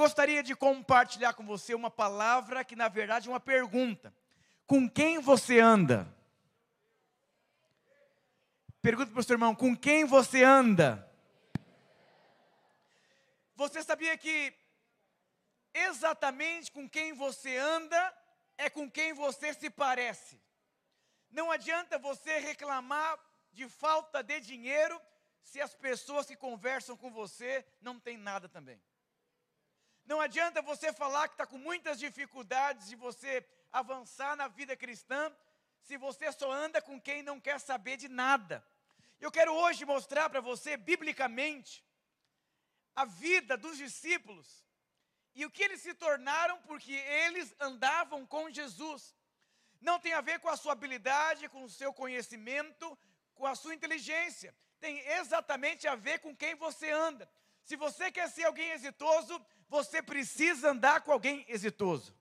Eu gostaria de compartilhar com você uma palavra que, na verdade, é uma pergunta: Com quem você anda? Pergunta para o seu irmão: Com quem você anda? Você sabia que exatamente com quem você anda é com quem você se parece? Não adianta você reclamar de falta de dinheiro se as pessoas que conversam com você não têm nada também. Não adianta você falar que está com muitas dificuldades de você avançar na vida cristã se você só anda com quem não quer saber de nada. Eu quero hoje mostrar para você, biblicamente, a vida dos discípulos e o que eles se tornaram porque eles andavam com Jesus. Não tem a ver com a sua habilidade, com o seu conhecimento, com a sua inteligência. Tem exatamente a ver com quem você anda. Se você quer ser alguém exitoso, você precisa andar com alguém exitoso.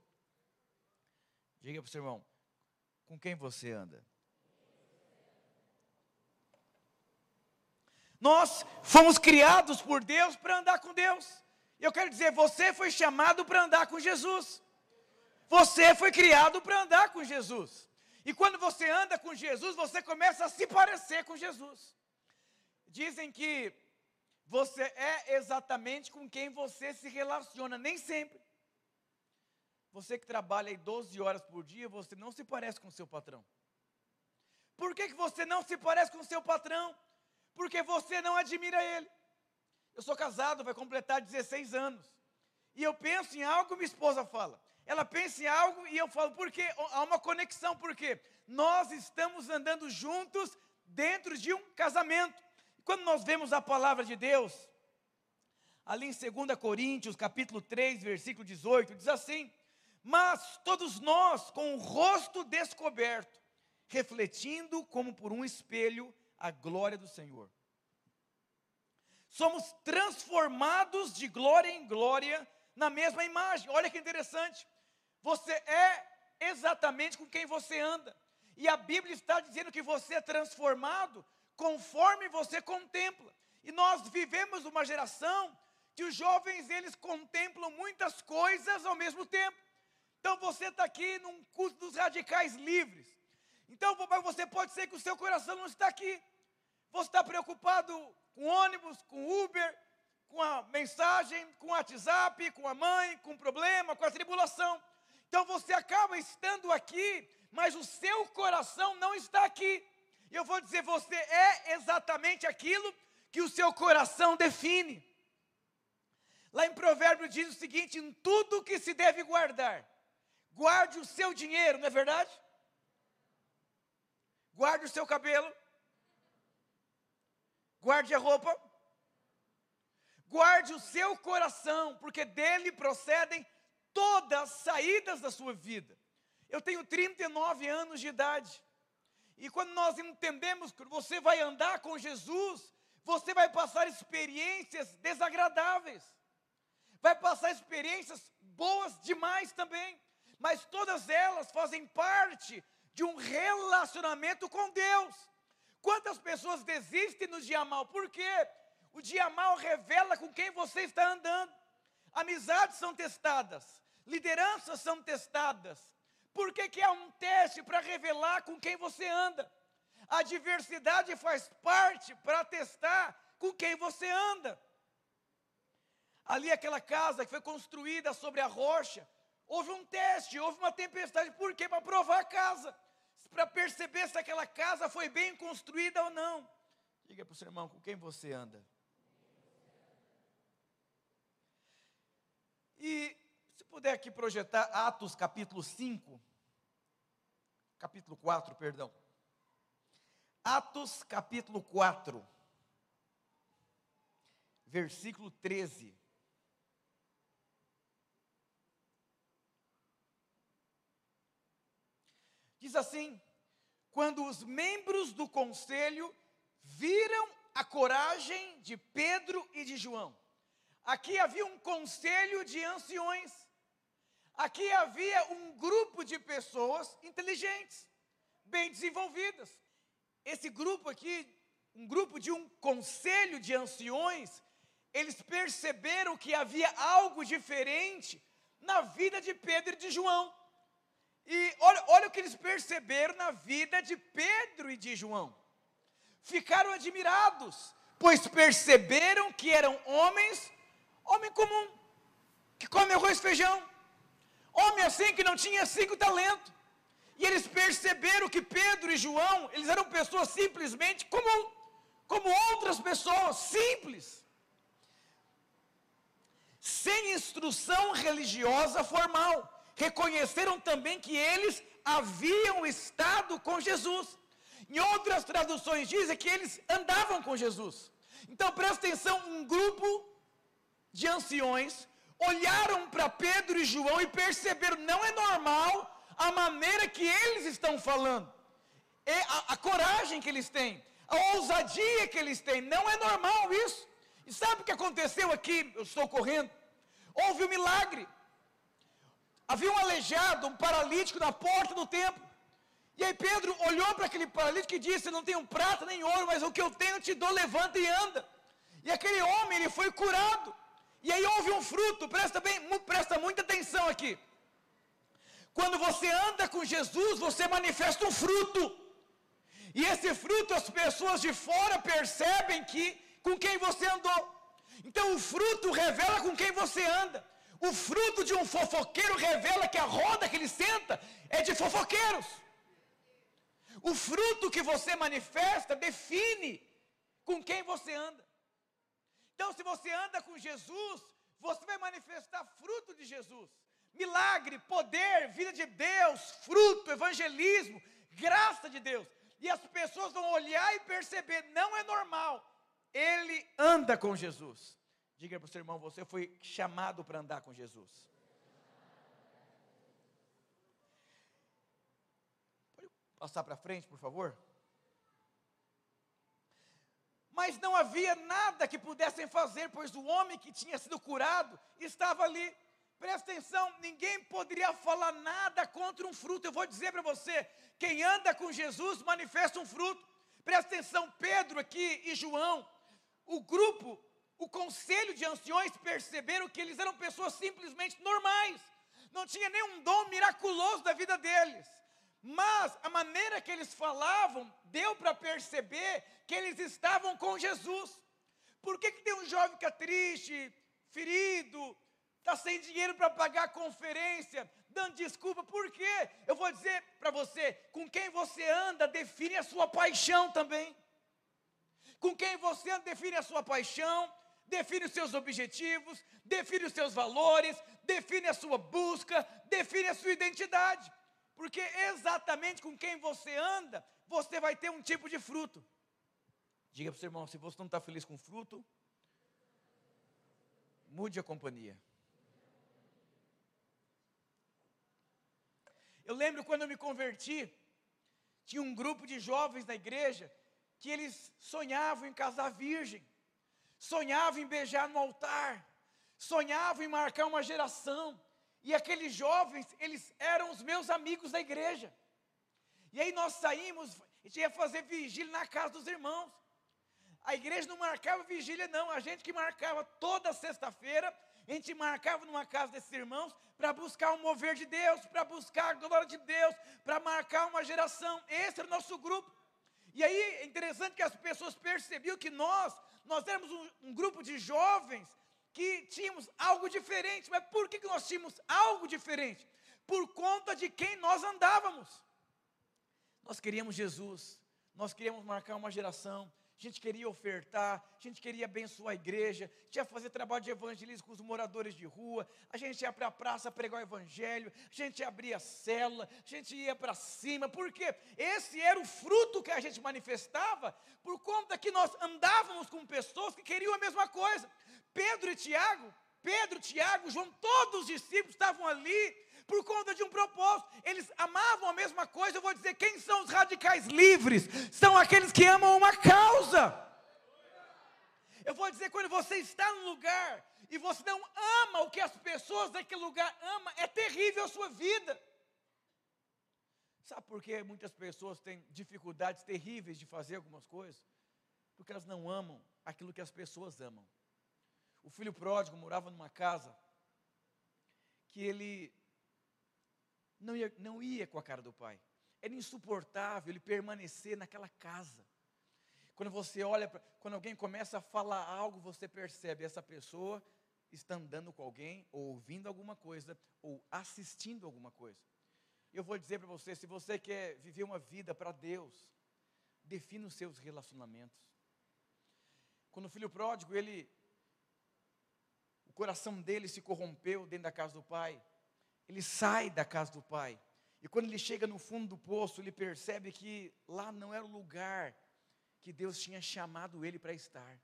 Diga para o seu irmão, com quem você anda? Nós fomos criados por Deus para andar com Deus. Eu quero dizer, você foi chamado para andar com Jesus. Você foi criado para andar com Jesus. E quando você anda com Jesus, você começa a se parecer com Jesus. Dizem que você é exatamente com quem você se relaciona, nem sempre. Você que trabalha aí 12 horas por dia, você não se parece com o seu patrão. Por que, que você não se parece com o seu patrão? Porque você não admira ele. Eu sou casado, vai completar 16 anos. E eu penso em algo, minha esposa fala. Ela pensa em algo e eu falo, porque há uma conexão, porque nós estamos andando juntos dentro de um casamento. Quando nós vemos a palavra de Deus, ali em 2 Coríntios, capítulo 3, versículo 18, diz assim: Mas todos nós, com o rosto descoberto, refletindo como por um espelho a glória do Senhor, somos transformados de glória em glória na mesma imagem. Olha que interessante. Você é exatamente com quem você anda. E a Bíblia está dizendo que você é transformado conforme você contempla. E nós vivemos uma geração que os jovens eles contemplam muitas coisas ao mesmo tempo. Então você está aqui num curso dos radicais livres. Então você pode ser que o seu coração não está aqui. Você está preocupado com ônibus, com Uber, com a mensagem, com o WhatsApp, com a mãe, com o problema, com a tribulação. Então você acaba estando aqui, mas o seu coração não está aqui. E eu vou dizer, você é exatamente aquilo que o seu coração define. Lá em Provérbio diz o seguinte: em tudo que se deve guardar, guarde o seu dinheiro, não é verdade? Guarde o seu cabelo, guarde a roupa, guarde o seu coração, porque dele procedem todas as saídas da sua vida. Eu tenho 39 anos de idade. E quando nós entendemos que você vai andar com Jesus, você vai passar experiências desagradáveis, vai passar experiências boas demais também, mas todas elas fazem parte de um relacionamento com Deus. Quantas pessoas desistem no dia mal? Por quê? O dia mal revela com quem você está andando. Amizades são testadas, lideranças são testadas, por que, que é um teste para revelar com quem você anda? A diversidade faz parte para testar com quem você anda. Ali, aquela casa que foi construída sobre a rocha, houve um teste, houve uma tempestade. Por quê? Para provar a casa, para perceber se aquela casa foi bem construída ou não. Diga para o seu irmão com quem você anda. E puder aqui projetar Atos capítulo 5, capítulo 4, perdão. Atos capítulo 4, versículo 13. Diz assim: quando os membros do conselho viram a coragem de Pedro e de João, Aqui havia um conselho de anciões. Aqui havia um grupo de pessoas inteligentes, bem desenvolvidas. Esse grupo aqui, um grupo de um conselho de anciões, eles perceberam que havia algo diferente na vida de Pedro e de João. E olha, olha o que eles perceberam na vida de Pedro e de João. Ficaram admirados, pois perceberam que eram homens, homem comum, que come arroz e feijão, homem assim que não tinha cinco talentos. E eles perceberam que Pedro e João, eles eram pessoas simplesmente comum, como outras pessoas, simples. Sem instrução religiosa formal reconheceram também que eles haviam estado com Jesus. Em outras traduções dizem que eles andavam com Jesus. Então presta atenção, um grupo de anciões olharam para Pedro e João e perceberam, não é normal a maneira que eles estão falando. A, a coragem que eles têm, a ousadia que eles têm, não é normal isso. E sabe o que aconteceu aqui? Eu estou correndo. Houve um milagre. Havia um aleijado, um paralítico na porta do templo. E aí Pedro olhou para aquele paralítico e disse: Não tenho prata nem ouro, mas o que eu tenho te dou, levanta e anda. E aquele homem ele foi curado. E aí houve um fruto, presta bem, presta muita atenção aqui. Quando você anda com Jesus, você manifesta um fruto. E esse fruto as pessoas de fora percebem que com quem você andou. Então o fruto revela com quem você anda. O fruto de um fofoqueiro revela que a roda que ele senta é de fofoqueiros. O fruto que você manifesta define com quem você anda. Então, se você anda com Jesus, você vai manifestar fruto de Jesus. Milagre, poder, vida de Deus, fruto, evangelismo, graça de Deus. E as pessoas vão olhar e perceber, não é normal. Ele anda com Jesus. Diga para o seu irmão, você foi chamado para andar com Jesus. Pode passar para frente, por favor? Mas não havia nada que pudessem fazer, pois o homem que tinha sido curado estava ali. Presta atenção, ninguém poderia falar nada contra um fruto. Eu vou dizer para você: quem anda com Jesus manifesta um fruto. Presta atenção, Pedro aqui e João, o grupo o conselho de anciões perceberam que eles eram pessoas simplesmente normais, não tinha nenhum dom miraculoso da vida deles. Mas a maneira que eles falavam deu para perceber que eles estavam com Jesus. Por que, que tem um jovem que é triste, ferido, está sem dinheiro para pagar a conferência, dando desculpa? Por quê? Eu vou dizer para você: com quem você anda define a sua paixão também. Com quem você anda define a sua paixão, define os seus objetivos, define os seus valores, define a sua busca, define a sua identidade. Porque exatamente com quem você anda, você vai ter um tipo de fruto. Diga para o seu irmão: se você não está feliz com fruto, mude a companhia. Eu lembro quando eu me converti, tinha um grupo de jovens na igreja que eles sonhavam em casar virgem sonhava em beijar no altar, sonhava em marcar uma geração. E aqueles jovens, eles eram os meus amigos da igreja. E aí nós saímos, a gente ia fazer vigília na casa dos irmãos. A igreja não marcava vigília, não. A gente que marcava toda sexta-feira, a gente marcava numa casa desses irmãos para buscar o um mover de Deus, para buscar a glória de Deus, para marcar uma geração. Esse era o nosso grupo. E aí é interessante que as pessoas percebiam que nós nós éramos um, um grupo de jovens que tínhamos algo diferente. Mas por que, que nós tínhamos algo diferente? Por conta de quem nós andávamos. Nós queríamos Jesus, nós queríamos marcar uma geração, a gente queria ofertar, a gente queria abençoar a igreja, a gente ia fazer trabalho de evangelismo com os moradores de rua, a gente ia para a praça pregar o evangelho, a gente abria a célula, a gente ia para cima, porque esse era o fruto que a gente manifestava, por conta que nós andávamos com pessoas que queriam a mesma coisa. Pedro e Tiago, Pedro, Tiago, João, todos os discípulos estavam ali por conta de um propósito. Eles amavam a mesma coisa. Eu vou dizer: quem são os radicais livres? São aqueles que amam uma causa. Eu vou dizer: quando você está num lugar e você não ama o que as pessoas daquele lugar amam, é terrível a sua vida. Sabe por que muitas pessoas têm dificuldades terríveis de fazer algumas coisas? Porque elas não amam aquilo que as pessoas amam. O filho pródigo morava numa casa que ele não ia, não ia com a cara do pai. Era insuportável ele permanecer naquela casa. Quando você olha, pra, quando alguém começa a falar algo, você percebe essa pessoa está andando com alguém, ou ouvindo alguma coisa, ou assistindo alguma coisa. Eu vou dizer para você, se você quer viver uma vida para Deus, defina os seus relacionamentos. Quando o filho pródigo, ele o coração dele se corrompeu dentro da casa do pai, ele sai da casa do pai. E quando ele chega no fundo do poço, ele percebe que lá não era o lugar que Deus tinha chamado ele para estar.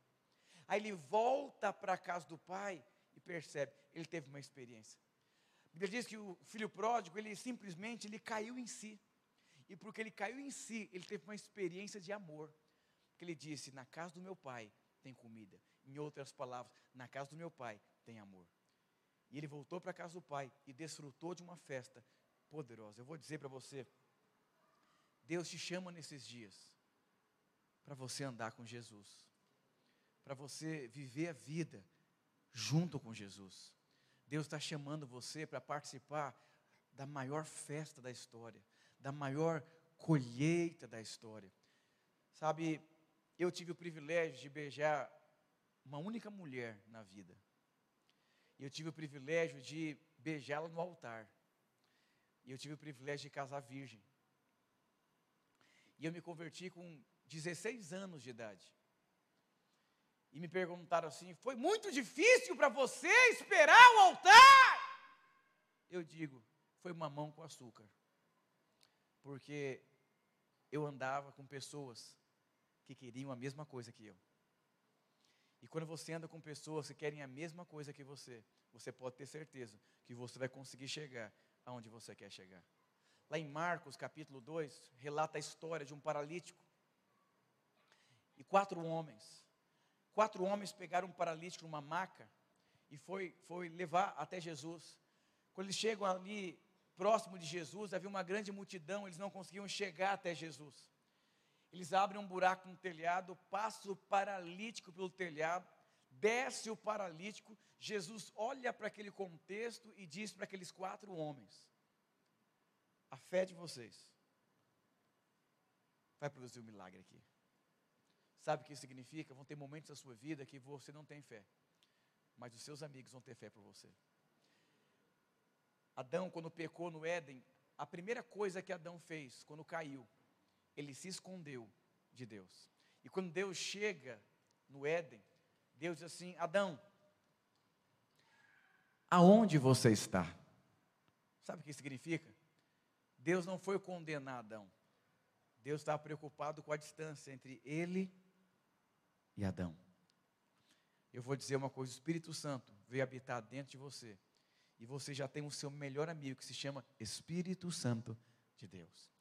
Aí ele volta para a casa do pai e percebe, ele teve uma experiência. A Bíblia diz que o filho pródigo, ele simplesmente ele caiu em si. E porque ele caiu em si, ele teve uma experiência de amor. Que ele disse: "Na casa do meu pai tem comida". Em outras palavras, na casa do meu pai tem amor. E ele voltou para a casa do pai e desfrutou de uma festa poderosa. Eu vou dizer para você, Deus te chama nesses dias para você andar com Jesus, para você viver a vida junto com Jesus. Deus está chamando você para participar da maior festa da história, da maior colheita da história. Sabe, eu tive o privilégio de beijar uma única mulher na vida. E eu tive o privilégio de beijá-la no altar. E eu tive o privilégio de casar virgem. E eu me converti com 16 anos de idade e me perguntaram assim: foi muito difícil para você esperar o altar? Eu digo: foi mamão com açúcar. Porque eu andava com pessoas que queriam a mesma coisa que eu. E quando você anda com pessoas que querem a mesma coisa que você, você pode ter certeza que você vai conseguir chegar aonde você quer chegar. Lá em Marcos capítulo 2, relata a história de um paralítico e quatro homens Quatro homens pegaram um paralítico numa maca e foi, foi levar até Jesus. Quando eles chegam ali próximo de Jesus, havia uma grande multidão, eles não conseguiam chegar até Jesus. Eles abrem um buraco no telhado, passa o paralítico pelo telhado, desce o paralítico. Jesus olha para aquele contexto e diz para aqueles quatro homens: A fé de vocês vai produzir um milagre aqui. Sabe o que isso significa? Vão ter momentos da sua vida que você não tem fé, mas os seus amigos vão ter fé por você. Adão, quando pecou no Éden, a primeira coisa que Adão fez quando caiu, ele se escondeu de Deus. E quando Deus chega no Éden, Deus diz assim: Adão, aonde você está? Sabe o que significa? Deus não foi condenar Adão. Deus estava preocupado com a distância entre ele e Adão. Eu vou dizer uma coisa: o Espírito Santo veio habitar dentro de você. E você já tem o seu melhor amigo que se chama Espírito Santo de Deus.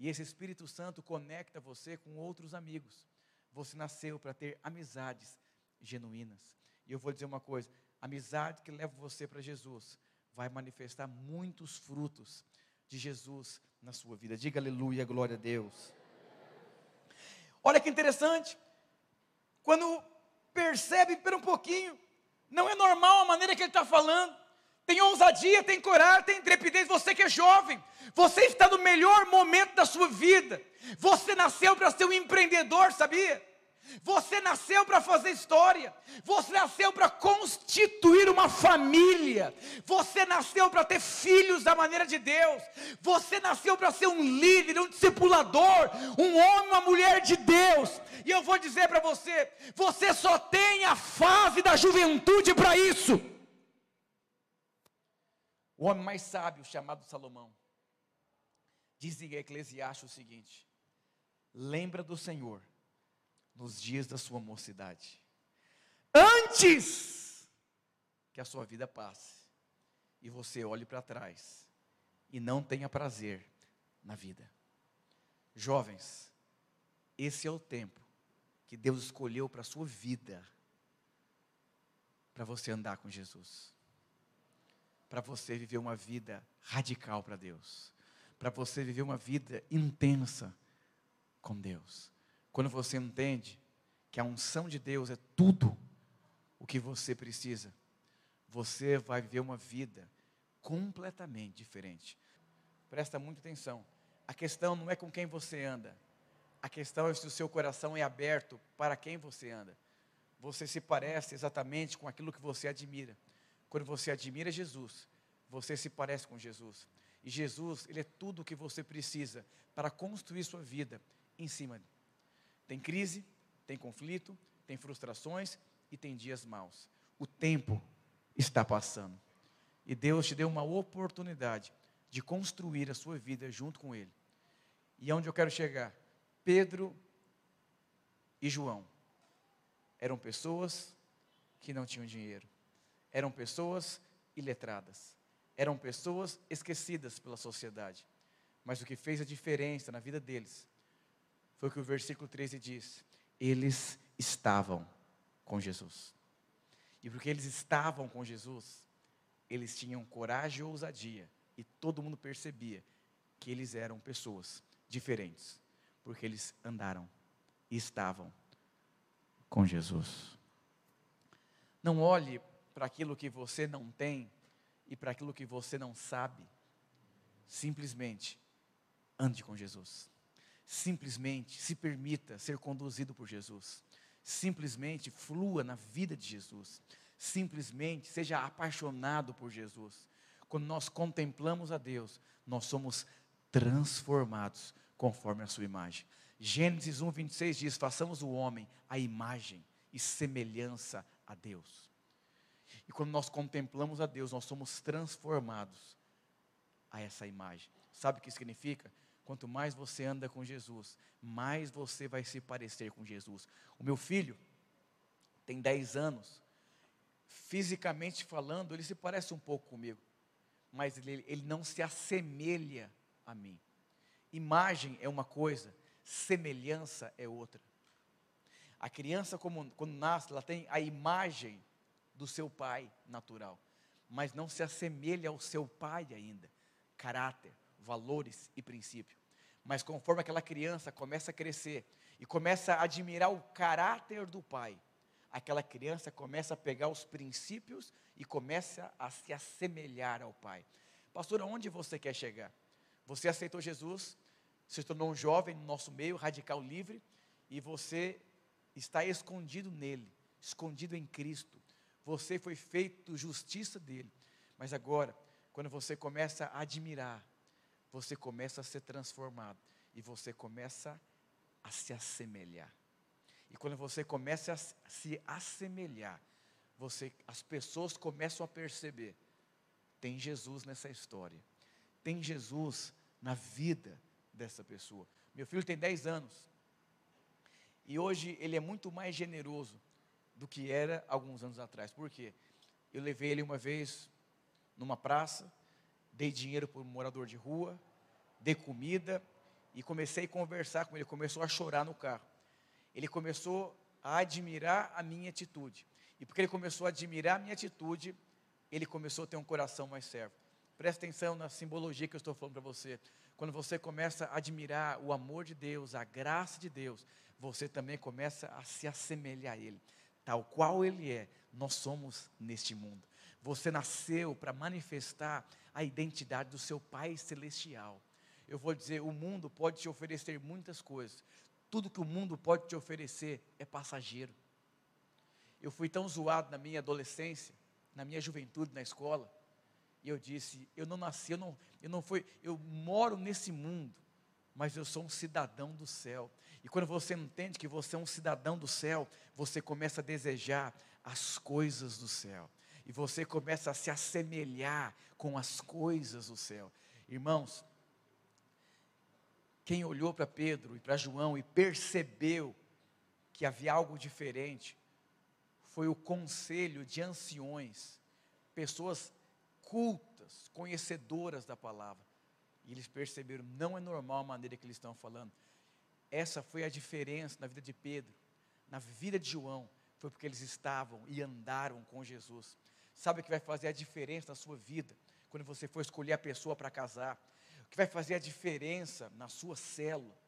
E esse Espírito Santo conecta você com outros amigos. Você nasceu para ter amizades genuínas. E eu vou dizer uma coisa: amizade que leva você para Jesus vai manifestar muitos frutos de Jesus na sua vida. Diga aleluia, glória a Deus. Olha que interessante quando percebe por um pouquinho, não é normal a maneira que ele está falando. Tem ousadia, tem coragem, tem intrepidez. Você que é jovem, você está no melhor momento da sua vida. Você nasceu para ser um empreendedor, sabia? Você nasceu para fazer história. Você nasceu para constituir uma família. Você nasceu para ter filhos da maneira de Deus. Você nasceu para ser um líder, um discipulador, um homem, uma mulher de Deus. E eu vou dizer para você: você só tem a fase da juventude para isso. O homem mais sábio, chamado Salomão, diz em Eclesiastes o seguinte: lembra do Senhor nos dias da sua mocidade, antes que a sua vida passe e você olhe para trás e não tenha prazer na vida. Jovens, esse é o tempo que Deus escolheu para a sua vida, para você andar com Jesus, para você viver uma vida radical para Deus, para você viver uma vida intensa com Deus. Quando você entende que a unção de Deus é tudo o que você precisa, você vai viver uma vida completamente diferente. Presta muita atenção. A questão não é com quem você anda, a questão é se o seu coração é aberto para quem você anda. Você se parece exatamente com aquilo que você admira. Quando você admira Jesus, você se parece com Jesus. E Jesus, Ele é tudo o que você precisa para construir sua vida em cima. Tem crise, tem conflito, tem frustrações e tem dias maus. O tempo está passando. E Deus te deu uma oportunidade de construir a sua vida junto com Ele. E aonde eu quero chegar? Pedro e João eram pessoas que não tinham dinheiro, eram pessoas iletradas, eram pessoas esquecidas pela sociedade. Mas o que fez a diferença na vida deles foi o que o versículo 13 diz: eles estavam com Jesus. E porque eles estavam com Jesus, eles tinham coragem e ousadia, e todo mundo percebia que eles eram pessoas diferentes porque eles andaram e estavam com Jesus. Não olhe para aquilo que você não tem e para aquilo que você não sabe. Simplesmente ande com Jesus. Simplesmente se permita ser conduzido por Jesus. Simplesmente flua na vida de Jesus. Simplesmente seja apaixonado por Jesus. Quando nós contemplamos a Deus, nós somos transformados conforme a sua imagem. Gênesis 1, 26 diz: façamos o homem a imagem e semelhança a Deus. E quando nós contemplamos a Deus, nós somos transformados a essa imagem. Sabe o que significa? Quanto mais você anda com Jesus, mais você vai se parecer com Jesus. O meu filho tem 10 anos, fisicamente falando, ele se parece um pouco comigo, mas ele, ele não se assemelha a mim. Imagem é uma coisa, semelhança é outra. A criança, como, quando nasce, ela tem a imagem do seu pai natural, mas não se assemelha ao seu pai ainda. Caráter, valores e princípio. Mas conforme aquela criança começa a crescer e começa a admirar o caráter do pai, aquela criança começa a pegar os princípios e começa a se assemelhar ao pai. Pastor, aonde você quer chegar? Você aceitou Jesus, se tornou um jovem no nosso meio, radical livre, e você está escondido nele, escondido em Cristo. Você foi feito justiça dele. Mas agora, quando você começa a admirar, você começa a ser transformado e você começa a se assemelhar. E quando você começa a se assemelhar, você, as pessoas começam a perceber: tem Jesus nessa história, tem Jesus na vida dessa pessoa. Meu filho tem 10 anos. E hoje ele é muito mais generoso do que era alguns anos atrás. Por quê? Eu levei ele uma vez numa praça, dei dinheiro para um morador de rua, dei comida e comecei a conversar com ele. Começou a chorar no carro. Ele começou a admirar a minha atitude. E porque ele começou a admirar a minha atitude, ele começou a ter um coração mais servo. Presta atenção na simbologia que eu estou falando para você. Quando você começa a admirar o amor de Deus, a graça de Deus, você também começa a se assemelhar a Ele. Tal qual Ele é, nós somos neste mundo. Você nasceu para manifestar a identidade do seu Pai Celestial. Eu vou dizer: o mundo pode te oferecer muitas coisas. Tudo que o mundo pode te oferecer é passageiro. Eu fui tão zoado na minha adolescência, na minha juventude na escola e eu disse: eu não nasci, eu não, eu não fui, eu moro nesse mundo, mas eu sou um cidadão do céu. E quando você entende que você é um cidadão do céu, você começa a desejar as coisas do céu. E você começa a se assemelhar com as coisas do céu. Irmãos, quem olhou para Pedro e para João e percebeu que havia algo diferente, foi o conselho de anciões, pessoas cultas, conhecedoras da palavra. E eles perceberam, não é normal a maneira que eles estão falando. Essa foi a diferença na vida de Pedro, na vida de João, foi porque eles estavam e andaram com Jesus. Sabe o que vai fazer a diferença na sua vida, quando você for escolher a pessoa para casar? O que vai fazer a diferença na sua célula?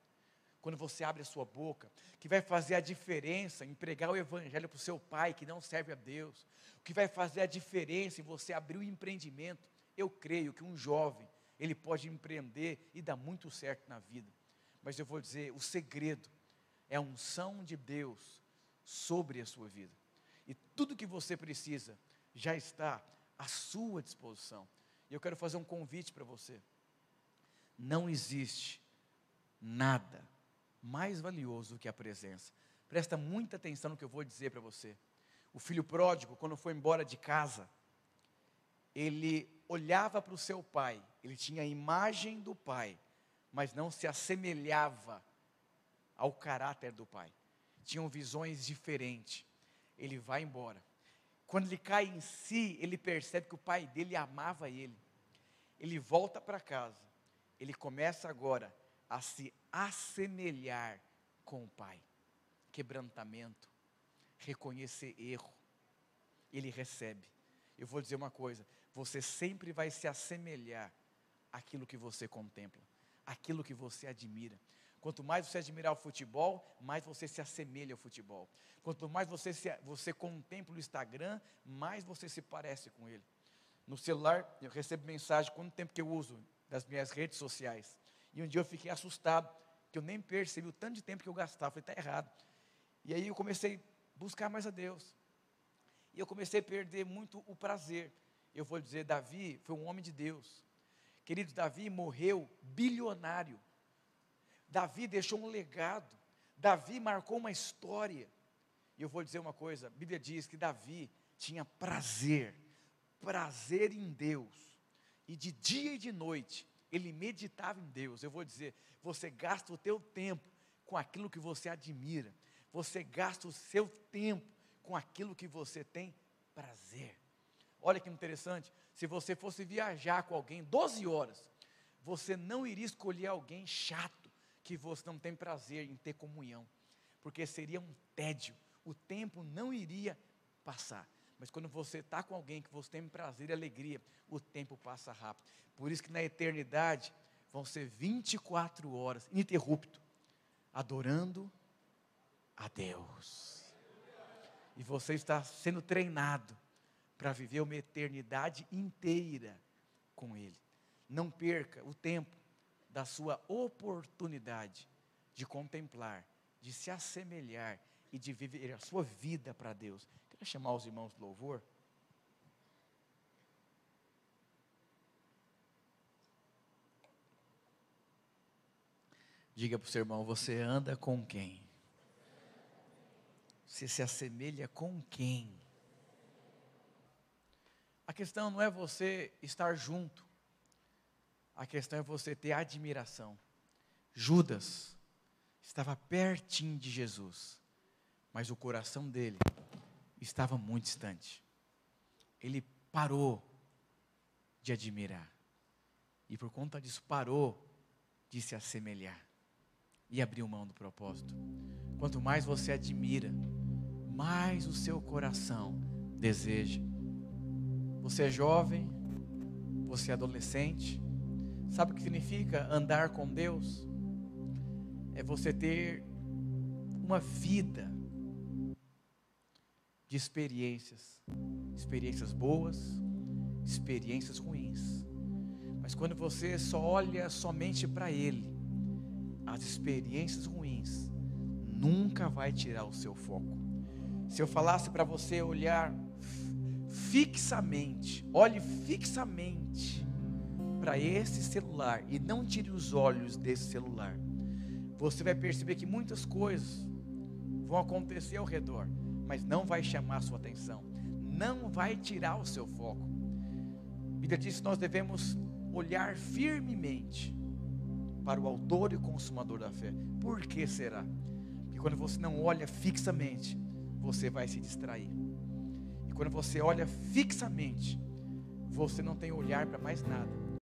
quando você abre a sua boca, que vai fazer a diferença em pregar o evangelho para o seu pai que não serve a Deus, o que vai fazer a diferença em você abrir o um empreendimento. Eu creio que um jovem, ele pode empreender e dar muito certo na vida. Mas eu vou dizer, o segredo é a unção de Deus sobre a sua vida. E tudo que você precisa já está à sua disposição. E eu quero fazer um convite para você. Não existe nada mais valioso do que a presença. Presta muita atenção no que eu vou dizer para você. O filho pródigo, quando foi embora de casa, ele olhava para o seu pai, ele tinha a imagem do pai, mas não se assemelhava ao caráter do pai. Tinham visões diferentes. Ele vai embora. Quando ele cai em si, ele percebe que o pai dele amava ele. Ele volta para casa. Ele começa agora a se assemelhar com o Pai. Quebrantamento, reconhecer erro. Ele recebe. Eu vou dizer uma coisa: você sempre vai se assemelhar àquilo que você contempla, àquilo que você admira. Quanto mais você admirar o futebol, mais você se assemelha ao futebol. Quanto mais você, se, você contempla o Instagram, mais você se parece com ele. No celular, eu recebo mensagem quanto tempo que eu uso das minhas redes sociais. E um dia eu fiquei assustado, que eu nem percebi o tanto de tempo que eu gastava. Falei, está errado. E aí eu comecei a buscar mais a Deus. E eu comecei a perder muito o prazer. Eu vou dizer, Davi foi um homem de Deus. Querido, Davi morreu bilionário. Davi deixou um legado. Davi marcou uma história. E eu vou dizer uma coisa: a Bíblia diz que Davi tinha prazer, prazer em Deus. E de dia e de noite ele meditava em Deus. Eu vou dizer, você gasta o teu tempo com aquilo que você admira. Você gasta o seu tempo com aquilo que você tem prazer. Olha que interessante, se você fosse viajar com alguém 12 horas, você não iria escolher alguém chato que você não tem prazer em ter comunhão, porque seria um tédio, o tempo não iria passar. Mas quando você está com alguém que você tem prazer e alegria, o tempo passa rápido. Por isso que na eternidade vão ser 24 horas, ininterrupto, adorando a Deus. E você está sendo treinado para viver uma eternidade inteira com Ele. Não perca o tempo da sua oportunidade de contemplar, de se assemelhar e de viver a sua vida para Deus. Quero chamar os irmãos do louvor. Diga para o seu irmão: você anda com quem? Você se assemelha com quem? A questão não é você estar junto, a questão é você ter admiração. Judas estava pertinho de Jesus, mas o coração dele estava muito distante. Ele parou de admirar, e por conta disso parou de se assemelhar e abriu mão do propósito. Quanto mais você admira, mais o seu coração deseja. Você é jovem, você é adolescente, sabe o que significa andar com Deus? É você ter uma vida de experiências, experiências boas, experiências ruins. Mas quando você só olha somente para Ele, as experiências ruins nunca vai tirar o seu foco. Se eu falasse para você olhar fixamente, olhe fixamente para esse celular e não tire os olhos desse celular, você vai perceber que muitas coisas vão acontecer ao redor, mas não vai chamar a sua atenção, não vai tirar o seu foco. A Bíblia diz que nós devemos olhar firmemente para o autor e consumador da fé. Por que será? Porque quando você não olha fixamente, você vai se distrair. E quando você olha fixamente, você não tem olhar para mais nada.